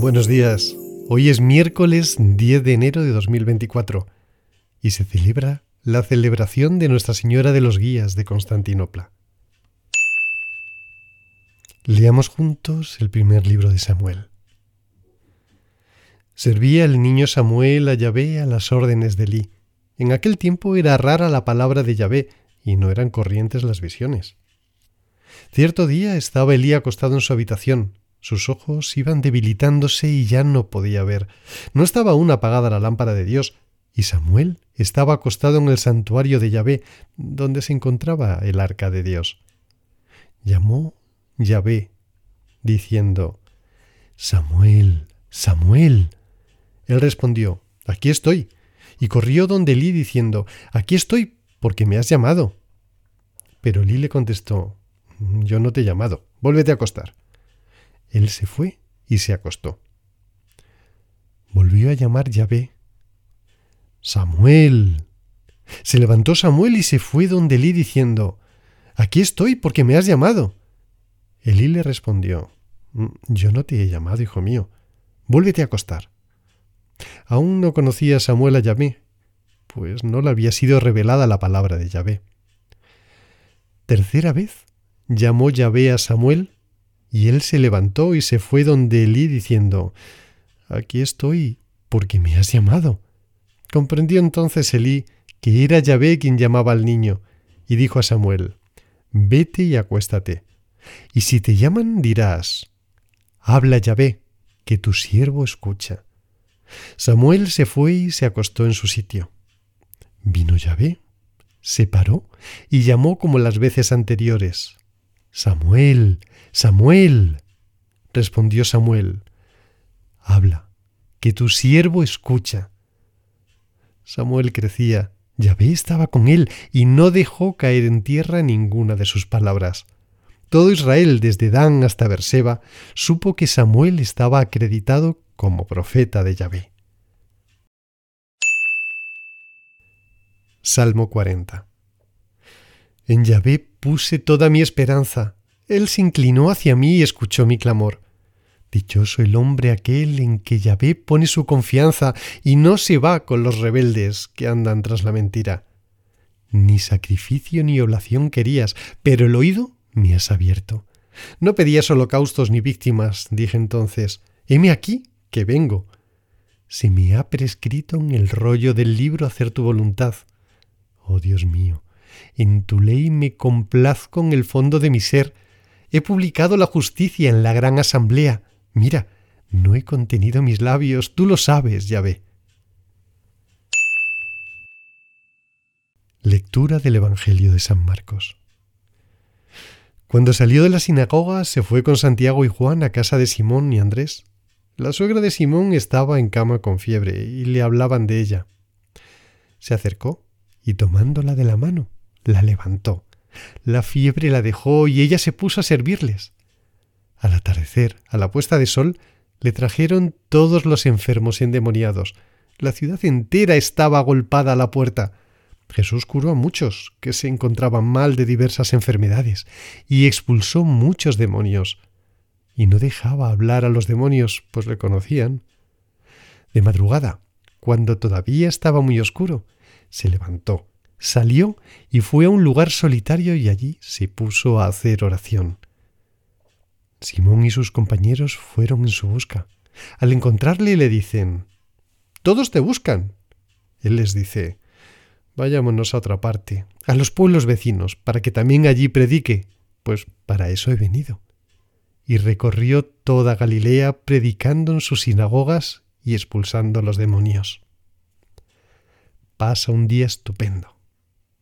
Buenos días. Hoy es miércoles 10 de enero de 2024 y se celebra la celebración de Nuestra Señora de los Guías de Constantinopla. Leamos juntos el primer libro de Samuel. Servía el niño Samuel a Yahvé a las órdenes de Elí. En aquel tiempo era rara la palabra de Yahvé y no eran corrientes las visiones. Cierto día estaba Elí acostado en su habitación. Sus ojos iban debilitándose y ya no podía ver. No estaba aún apagada la lámpara de Dios, y Samuel estaba acostado en el santuario de Yahvé, donde se encontraba el arca de Dios. Llamó Yahvé, diciendo, Samuel, Samuel. Él respondió, Aquí estoy. Y corrió donde Elí diciendo, Aquí estoy, porque me has llamado. Pero Elí le contestó, Yo no te he llamado, vuélvete a acostar. Él se fue y se acostó. Volvió a llamar Yahvé. Samuel. Se levantó Samuel y se fue donde Elí diciendo, Aquí estoy porque me has llamado. Elí le respondió, mm, Yo no te he llamado, hijo mío. Vuélvete a acostar. Aún no conocía Samuel a Yahvé, pues no le había sido revelada la palabra de Yahvé. Tercera vez llamó Yahvé a Samuel, y él se levantó y se fue donde Elí diciendo, Aquí estoy, porque me has llamado. Comprendió entonces Elí que era Yahvé quien llamaba al niño, y dijo a Samuel, Vete y acuéstate. Y si te llaman dirás, Habla Yahvé, que tu siervo escucha. Samuel se fue y se acostó en su sitio. Vino Yahvé, se paró y llamó como las veces anteriores. Samuel, Samuel. Respondió Samuel, Habla, que tu siervo escucha. Samuel crecía, Yahvé estaba con él y no dejó caer en tierra ninguna de sus palabras. Todo Israel, desde Dan hasta Berseba, supo que Samuel estaba acreditado como profeta de Yahvé. Salmo 40 En Yahvé puse toda mi esperanza. Él se inclinó hacia mí y escuchó mi clamor. Dichoso el hombre aquel en que Yahvé pone su confianza y no se va con los rebeldes que andan tras la mentira. Ni sacrificio ni oblación querías, pero el oído me has abierto. No pedías holocaustos ni víctimas, dije entonces. Heme aquí, que vengo. Se me ha prescrito en el rollo del libro hacer tu voluntad. Oh Dios mío, en tu ley me complazco en el fondo de mi ser. He publicado la justicia en la gran asamblea. Mira, no he contenido mis labios, tú lo sabes, ya ve. Lectura del Evangelio de San Marcos. Cuando salió de la sinagoga, se fue con Santiago y Juan a casa de Simón y Andrés. La suegra de Simón estaba en cama con fiebre y le hablaban de ella. Se acercó y tomándola de la mano, la levantó. La fiebre la dejó y ella se puso a servirles. Al atardecer, a la puesta de sol, le trajeron todos los enfermos endemoniados. La ciudad entera estaba agolpada a la puerta. Jesús curó a muchos que se encontraban mal de diversas enfermedades y expulsó muchos demonios. Y no dejaba hablar a los demonios, pues le conocían. De madrugada, cuando todavía estaba muy oscuro, se levantó, salió y fue a un lugar solitario y allí se puso a hacer oración. Simón y sus compañeros fueron en su busca. Al encontrarle le dicen Todos te buscan. Él les dice Vayámonos a otra parte, a los pueblos vecinos, para que también allí predique, pues para eso he venido. Y recorrió toda Galilea predicando en sus sinagogas y expulsando a los demonios. Pasa un día estupendo.